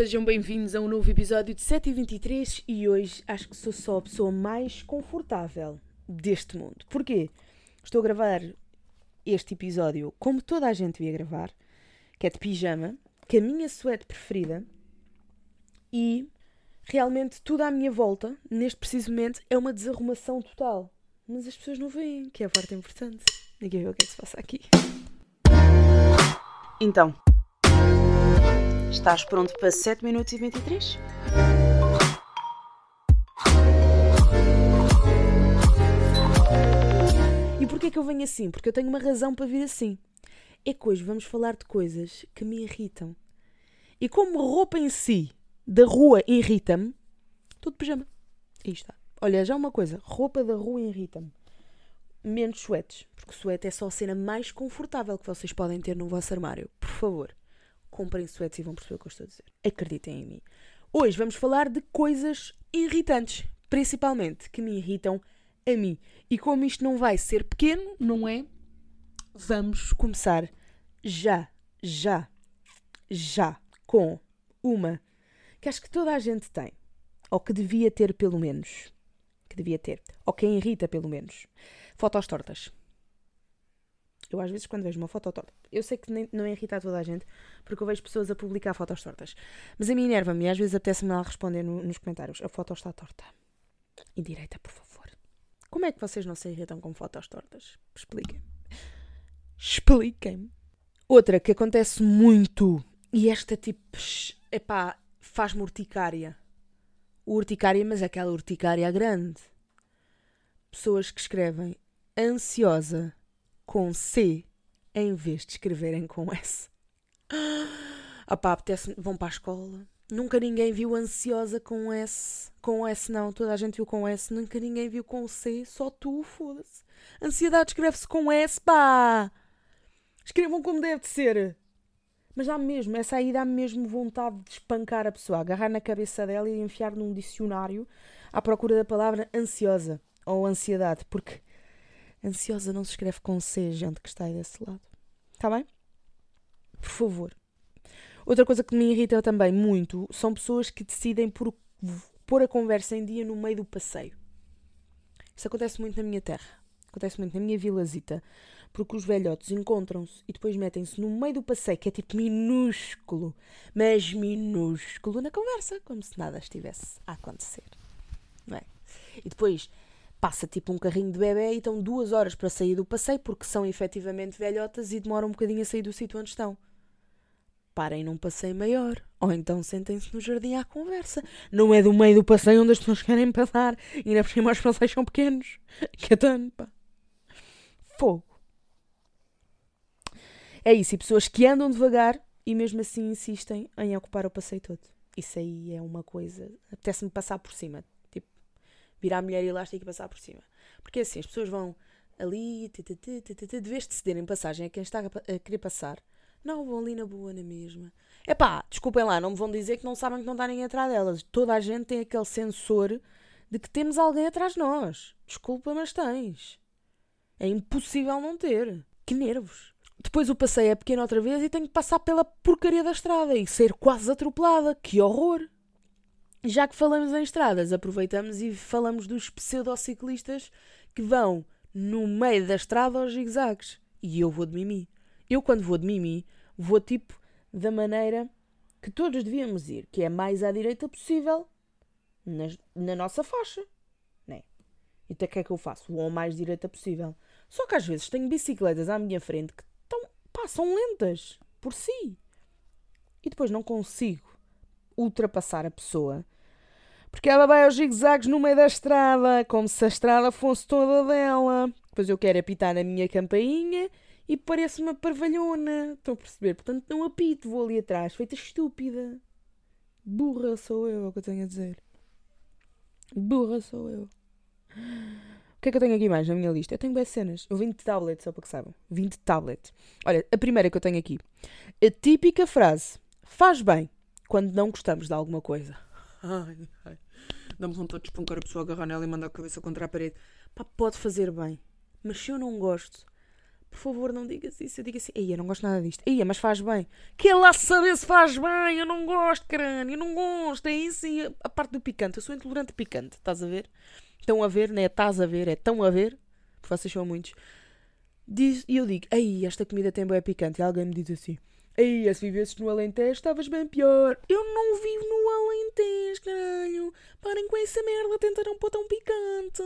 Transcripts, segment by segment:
Sejam bem-vindos a um novo episódio de 7h23 e hoje acho que sou só a pessoa mais confortável deste mundo. Porquê? Estou a gravar este episódio como toda a gente ia gravar, que é de pijama, que é a minha suéte preferida e realmente tudo à minha volta, neste preciso momento, é uma desarrumação total. Mas as pessoas não veem, que é a parte importante. Ninguém vê o que é que se passa aqui. Então, estás pronto para 7 minutos e 23? E porquê que eu venho assim? Porque eu tenho uma razão para vir assim. É que hoje vamos falar de coisas que me irritam. E como roupa em si da rua irrita-me, estou de pijama. Aí está. Olha, já uma coisa, roupa da rua irrita-me. Menos suetes, porque suete é só a cena mais confortável que vocês podem ter no vosso armário. Por favor, comprem suetes e vão perceber o que eu estou a dizer. Acreditem em mim. Hoje vamos falar de coisas irritantes, principalmente que me irritam a mim. E como isto não vai ser pequeno, não é? Vamos começar já, já, já com uma que acho que toda a gente tem, ou que devia ter pelo menos, que devia ter, ou quem irrita pelo menos, fotos tortas. Eu às vezes quando vejo uma foto torta, eu sei que nem, não é irritar toda a gente, porque eu vejo pessoas a publicar fotos tortas, mas a mim enerva-me e às vezes apetece-me lá responder no, nos comentários, a foto está torta. E direita, por favor. Como é que vocês não se irritam com fotos tortas? Expliquem. Expliquem-me. Outra que acontece muito, e esta tipo, epá, faz-me urticária. Urticária, mas aquela urticária grande. Pessoas que escrevem ansiosa com C em vez de escreverem com S. Ah pá, vão para a escola. Nunca ninguém viu ansiosa com S. Com S não, toda a gente viu com S. Nunca ninguém viu com C, só tu, foda-se. Ansiedade escreve-se com S, pá! Escrevam como deve de ser. Mas dá-me mesmo, essa aí dá-me mesmo vontade de espancar a pessoa, agarrar na cabeça dela e enfiar num dicionário à procura da palavra ansiosa ou ansiedade, porque ansiosa não se escreve com C, gente que está aí desse lado. Está bem? Por favor. Outra coisa que me irrita também muito são pessoas que decidem por pôr a conversa em dia no meio do passeio. Isso acontece muito na minha terra. Acontece muito na minha vilazita porque os velhotes encontram-se e depois metem-se no meio do passeio, que é tipo minúsculo, mas minúsculo, na conversa, como se nada estivesse a acontecer. Não é? E depois passa tipo um carrinho de bebê e estão duas horas para sair do passeio porque são efetivamente velhotas e demoram um bocadinho a sair do sítio onde estão. Parem num passeio maior. Ou então sentem-se no jardim à conversa. Não é do meio do passeio onde as pessoas querem passar. E ainda por cima os passeios são pequenos. Que tanto, pá. Fogo. É isso, e pessoas que andam devagar e mesmo assim insistem em ocupar o passeio todo. Isso aí é uma coisa. Apetece-me passar por cima. Virar a mulher elástica e passar por cima. Porque assim, as pessoas vão ali, de vez de cederem passagem a quem está a querer passar. Não, vão ali na boa, na mesma. É pá, desculpem lá, não me vão dizer que não sabem que não está ninguém atrás delas. Toda a gente tem aquele sensor de que temos alguém atrás de nós. Desculpa, mas tens. É impossível não ter. Que nervos. Depois o passeio é pequeno outra vez e tenho que passar pela porcaria da estrada e ser quase atropelada. Que horror! Já que falamos em estradas, aproveitamos e falamos dos pseudociclistas que vão no meio da estrada aos zigzags. E eu vou de mimi. Eu, quando vou de mimi, vou tipo da maneira que todos devíamos ir, que é mais à direita possível na, na nossa faixa. Né? Então o que é que eu faço? Vou mais direita possível. Só que às vezes tenho bicicletas à minha frente que pá, são lentas por si. E depois não consigo ultrapassar a pessoa porque ela vai aos zigue-zagues no meio da estrada, como se a estrada fosse toda dela. Depois eu quero apitar a minha campainha e parece uma parvalhona. Estão a perceber? Portanto, não apito, vou ali atrás, feita estúpida. Burra sou eu, é o que eu tenho a dizer. Burra sou eu. O que é que eu tenho aqui mais na minha lista? Eu tenho 10 cenas. Eu vim de tablet, só para que saibam. Vim de tablet. Olha, a primeira que eu tenho aqui. A típica frase. Faz bem quando não gostamos de alguma coisa. Ai, ai. Dá-me vontade de espancar a pessoa, agarrar nela e mandar a cabeça contra a parede. Pá, pode fazer bem. Mas se eu não gosto, por favor, não digas isso. Eu digo assim, ei, eu não gosto nada disto. Ei, mas faz bem. Quer lá saber se faz bem? Eu não gosto, caralho, eu não gosto. É isso e a, parte do picante. Eu sou intolerante picante, estás a ver? Estão a ver, não é estás a ver, é tão a ver, porque vocês são muitos. Diz, e eu digo, ei, esta comida tem boa picante. E alguém me diz assim, ei, se vivesses no Alentejo estavas bem pior. Eu não vivo no Alentejo, caralho. Parem com essa merda, tentaram pôr tão picante.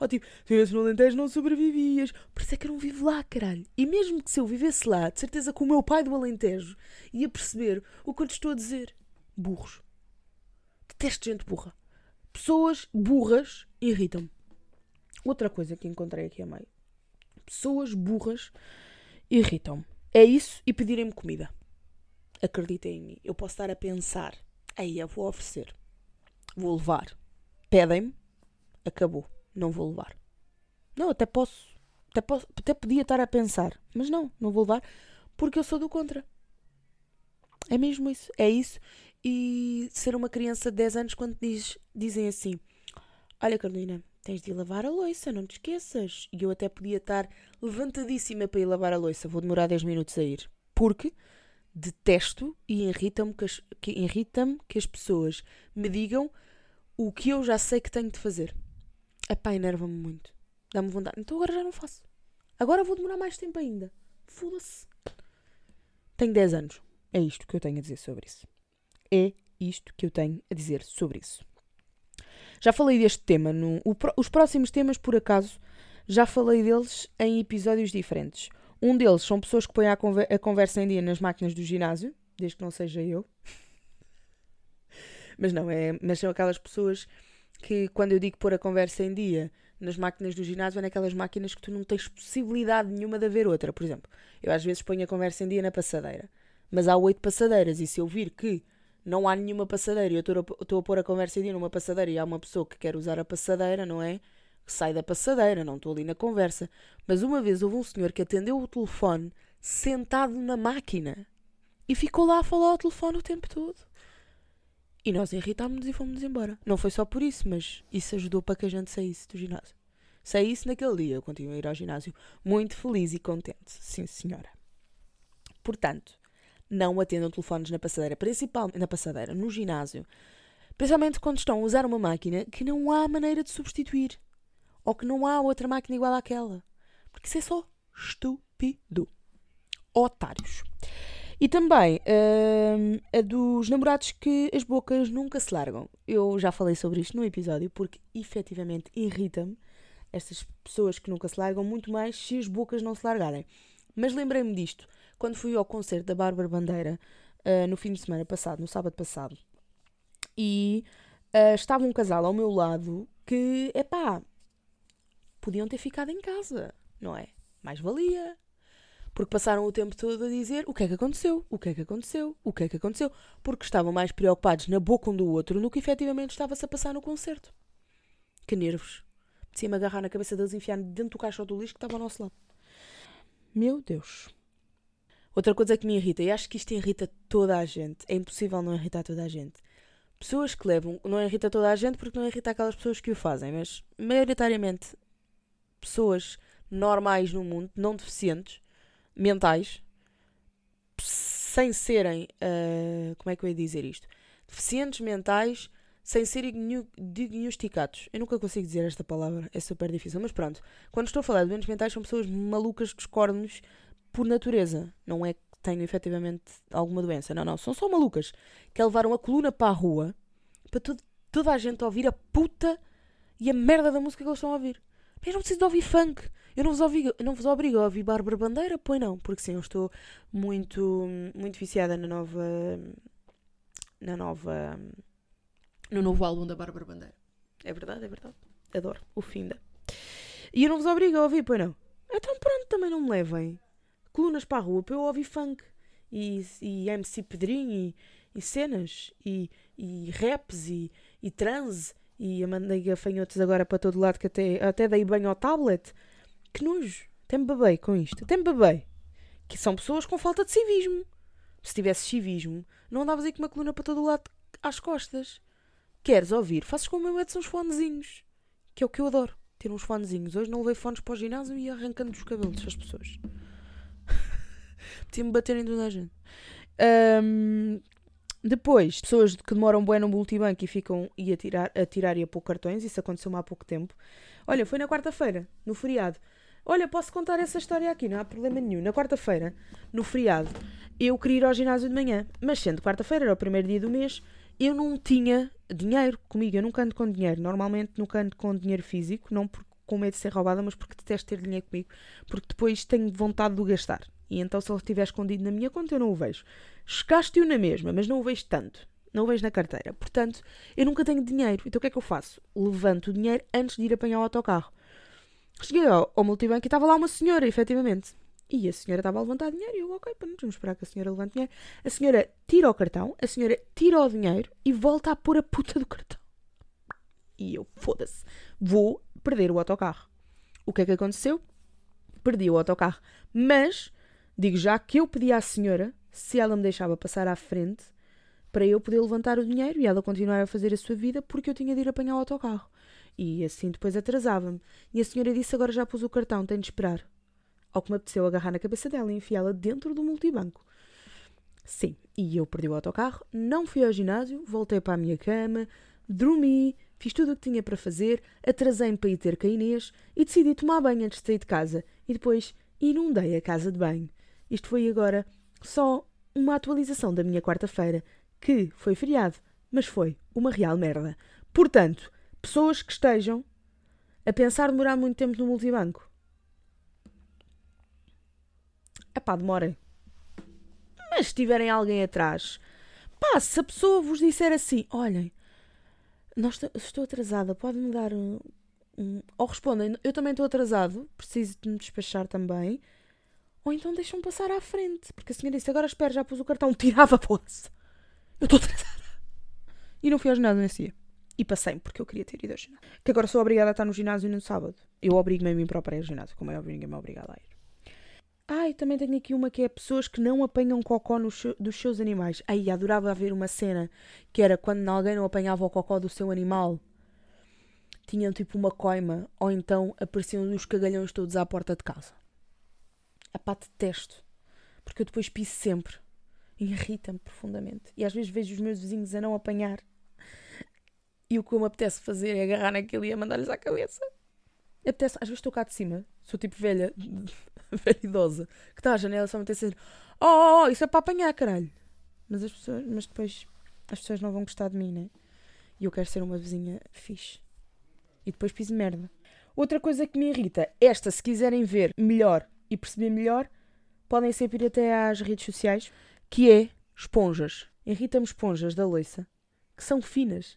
Ou tipo, se vivesses no Alentejo não sobrevivias. Por isso é que eu não vivo lá, caralho. E mesmo que se eu vivesse lá, de certeza que o meu pai do Alentejo ia perceber o que eu te estou a dizer. Burros. Detesto gente burra. Pessoas burras irritam-me. Outra coisa que encontrei aqui a meio. Pessoas burras irritam-me. É isso e pedirem-me comida. Acreditem em mim. Eu posso estar a pensar. Aí eu vou oferecer. Vou levar. Pedem-me. Acabou. Não vou levar. Não, até posso. Até, posso, até podia estar a pensar. Mas não, não vou levar. Porque eu sou do contra. É mesmo isso. É isso. E ser uma criança de 10 anos quando diz, dizem assim: Olha, Carolina, tens de ir lavar a louça, não te esqueças. E eu até podia estar levantadíssima para ir lavar a louça. Vou demorar 10 minutos a ir. Porque detesto e irrita-me que, as, que, irrita que as pessoas me digam o que eu já sei que tenho de fazer. Epá, enerva-me muito. Dá-me vontade. Então agora já não faço. Agora vou demorar mais tempo ainda. Foda-se. Tenho 10 anos. É isto que eu tenho a dizer sobre isso. É isto que eu tenho a dizer sobre isso. Já falei deste tema. No, o, os próximos temas, por acaso, já falei deles em episódios diferentes. Um deles são pessoas que põem a, conver a conversa em dia nas máquinas do ginásio, desde que não seja eu. mas não, é, mas são aquelas pessoas que, quando eu digo pôr a conversa em dia nas máquinas do ginásio, é naquelas máquinas que tu não tens possibilidade nenhuma de haver outra. Por exemplo, eu às vezes ponho a conversa em dia na passadeira, mas há oito passadeiras, e se eu vir que não há nenhuma passadeira eu estou a pôr a conversa em numa passadeira e há uma pessoa que quer usar a passadeira, não é? sai da passadeira, não estou ali na conversa. Mas uma vez houve um senhor que atendeu o telefone sentado na máquina e ficou lá a falar ao telefone o tempo todo. E nós irritámos-nos e fomos embora. Não foi só por isso, mas isso ajudou para que a gente saísse do ginásio. Saísse naquele dia, eu continuo a ir ao ginásio muito feliz e contente. Sim, senhora. Portanto, não atendam telefones na passadeira, principalmente na passadeira, no ginásio. Principalmente quando estão a usar uma máquina que não há maneira de substituir ou que não há outra máquina igual àquela. Porque isso é só estúpido. Otários. E também hum, a dos namorados que as bocas nunca se largam. Eu já falei sobre isto no episódio porque efetivamente irrita-me estas pessoas que nunca se largam, muito mais se as bocas não se largarem. Mas lembrei-me disto quando fui ao concerto da Bárbara Bandeira uh, no fim de semana passado, no sábado passado. E uh, estava um casal ao meu lado que, é pá, podiam ter ficado em casa, não é? Mais valia. Porque passaram o tempo todo a dizer o que é que aconteceu, o que é que aconteceu, o que é que aconteceu. Porque estavam mais preocupados na boca um do outro do que efetivamente estava-se a passar no concerto. Que nervos. Parecia-me agarrar na cabeça deles e enfiar dentro do caixote do lixo que estava ao nosso lado. Meu Deus. Outra coisa que me irrita, e acho que isto irrita toda a gente, é impossível não irritar toda a gente. Pessoas que levam, não irrita toda a gente porque não irrita aquelas pessoas que o fazem, mas maioritariamente pessoas normais no mundo, não deficientes, mentais, sem serem. Uh, como é que eu ia dizer isto? Deficientes mentais sem serem diagnosticados. Eu nunca consigo dizer esta palavra, é super difícil, mas pronto. Quando estou a falar de doentes mentais, são pessoas malucas dos cornos por natureza. Não é que tenham efetivamente alguma doença, não, não. São só malucas que levaram a coluna para a rua para todo, toda a gente ouvir a puta e a merda da música que eles estão a ouvir. Mas não preciso de ouvir funk. Eu não vos, obrigo, não vos obrigo a ouvir Bárbara Bandeira, pois não, porque sim, eu estou muito, muito viciada na nova. Na nova. No novo álbum da Bárbara Bandeira. É verdade, é verdade. Adoro. O Finda. E eu não vos obrigo a ouvir, pois não. Então pronto, também não me levem colunas para a rua para eu ouvir funk. E, e MC Pedrinho e, e cenas. E, e raps e, e transe e eu mandei gafanhotos agora para todo lado que até, até dei banho ao tablet. Que nojo. Até me babei com isto. Até me babei. Que são pessoas com falta de civismo. Se tivesse civismo, não andavas aí com uma coluna para todo lado às costas. Queres ouvir? Fazes como eu metes uns fonezinhos. Que é o que eu adoro. ter uns fonezinhos. Hoje não levei fones para o ginásio e arrancando os cabelos as pessoas. Podia-me bater em toda a gente. Um, depois, pessoas que demoram bem no multibanco e ficam e a tirar, a tirar e a pôr cartões, isso aconteceu-me há pouco tempo. Olha, foi na quarta-feira, no feriado. Olha, posso contar essa história aqui, não há problema nenhum. Na quarta-feira, no feriado, eu queria ir ao ginásio de manhã, mas sendo quarta-feira, era o primeiro dia do mês, eu não tinha dinheiro comigo, eu nunca ando com dinheiro. Normalmente nunca ando com dinheiro físico, não por, com medo de ser roubada, mas porque detesto ter dinheiro comigo, porque depois tenho vontade de o gastar. E então, se ele estiver escondido na minha conta, eu não o vejo. Chegaste-o na mesma, mas não o vejo tanto. Não o vejo na carteira. Portanto, eu nunca tenho dinheiro. Então, o que é que eu faço? Levanto o dinheiro antes de ir apanhar o autocarro. Cheguei ao, ao multibanco e estava lá uma senhora, efetivamente. E a senhora estava a levantar dinheiro e eu, ok, vamos esperar que a senhora levante dinheiro. A senhora tira o cartão, a senhora tira o dinheiro e volta a pôr a puta do cartão. E eu, foda-se, vou perder o autocarro. O que é que aconteceu? Perdi o autocarro. Mas, digo já que eu pedi à senhora se ela me deixava passar à frente para eu poder levantar o dinheiro e ela continuar a fazer a sua vida porque eu tinha de ir apanhar o autocarro. E assim depois atrasava-me. E a senhora disse: Agora já pus o cartão, tenho de esperar. Ao que me apeteceu agarrar na cabeça dela e enfiá-la dentro do multibanco. Sim, e eu perdi o autocarro, não fui ao ginásio, voltei para a minha cama, dormi, fiz tudo o que tinha para fazer, atrasei-me para ir ter com a Inês e decidi tomar banho antes de sair de casa. E depois inundei a casa de banho. Isto foi agora só uma atualização da minha quarta-feira, que foi feriado, mas foi uma real merda. Portanto, pessoas que estejam a pensar demorar muito tempo no multibanco. É pá, demorem. Mas se tiverem alguém atrás, pá, se a pessoa vos disser assim, olhem, nós estou atrasada, pode-me dar um, um. Ou respondem, eu também estou atrasado, preciso de me despachar também. Ou então deixam passar à frente. Porque a senhora disse, agora espera, já pus o cartão, tirava a bolsa. Eu estou atrasada. E não fui ao ginásio nesse dia. E passei porque eu queria ter ido ao ginásio. Que agora sou obrigada a estar no ginásio no sábado. Eu obrigo-me a mim própria a ir ao ginásio, como é óbvio, ninguém me é obrigado a ir. Ah, e também tenho aqui uma que é pessoas que não apanham cocó nos, dos seus animais. Ai, adorava haver uma cena que era quando alguém não apanhava o cocó do seu animal, tinham tipo uma coima, ou então apareciam os cagalhões todos à porta de casa. A pá, detesto. Porque eu depois piso sempre. Irrita-me profundamente. E às vezes vejo os meus vizinhos a não apanhar. E o que eu me apetece fazer é agarrar naquilo e a mandar-lhes à cabeça. Apetece, às vezes estou cá de cima, sou tipo velha, velha idosa, que está à janela só me tem assim, oh, oh, oh, isso é para apanhar, caralho. Mas as pessoas, mas depois as pessoas não vão gostar de mim, né? E eu quero ser uma vizinha fixe. E depois piso merda. Outra coisa que me irrita, esta, se quiserem ver melhor e perceber melhor, podem sempre ir até às redes sociais, que é esponjas. Irrita-me esponjas da louça, que são finas.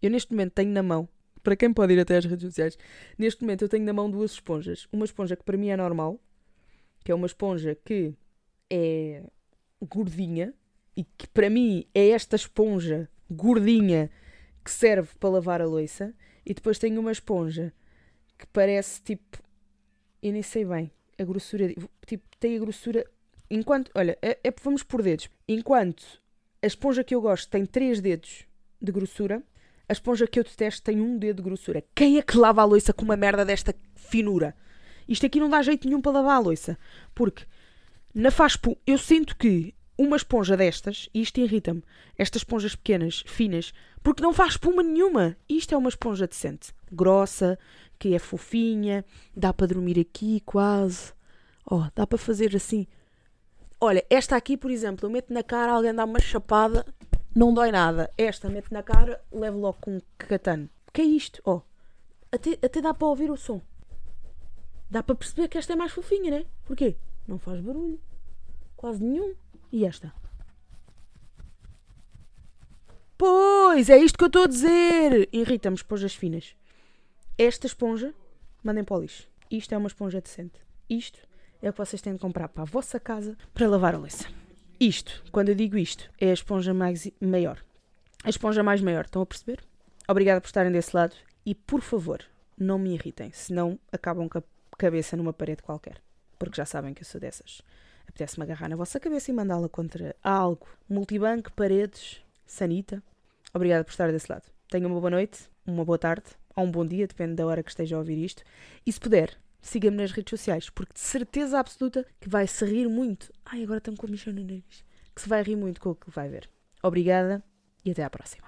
Eu neste momento tenho na mão para quem pode ir até às redes sociais, neste momento eu tenho na mão duas esponjas. Uma esponja que para mim é normal, que é uma esponja que é gordinha e que para mim é esta esponja gordinha que serve para lavar a louça. E depois tenho uma esponja que parece tipo. Eu nem sei bem. A grossura. Tipo, tem a grossura. Enquanto. Olha, é, é, vamos por dedos. Enquanto a esponja que eu gosto tem 3 dedos de grossura, a esponja que eu detesto tem um dedo de grossura. Quem é que lava a louça com uma merda desta finura? Isto aqui não dá jeito nenhum para lavar a louça. Porque na faz eu sinto que uma esponja destas, e isto irrita-me, estas esponjas pequenas, finas, porque não faz espuma nenhuma. Isto é uma esponja decente, grossa, que é fofinha, dá para dormir aqui quase. Oh, dá para fazer assim. Olha, esta aqui, por exemplo, eu meto na cara, alguém dá uma chapada, não dói nada. Esta mete na cara, levo logo com um catano. O que é isto? Oh, até, até dá para ouvir o som. Dá para perceber que esta é mais fofinha, né? Porquê? Não faz barulho. Quase nenhum. E esta? Pois, é isto que eu estou a dizer. Irrita-me esponjas finas. Esta esponja, mandem para o lixo. Isto é uma esponja decente. Isto é o que vocês têm de comprar para a vossa casa para lavar a louça. Isto, quando eu digo isto, é a esponja mais maior. A esponja mais maior, estão a perceber? Obrigada por estarem desse lado e, por favor, não me irritem, senão acabam com a cabeça numa parede qualquer. Porque já sabem que eu sou dessas. Apetece-me agarrar na vossa cabeça e mandá-la contra algo. Multibanco, paredes, sanita. Obrigada por estar desse lado. Tenham uma boa noite, uma boa tarde ou um bom dia, depende da hora que esteja a ouvir isto. E se puder, siga-me nas redes sociais, porque de certeza absoluta que vai se rir muito. Ai, agora estão com a mexer no nariz. Que se vai rir muito com o que vai ver. Obrigada e até à próxima.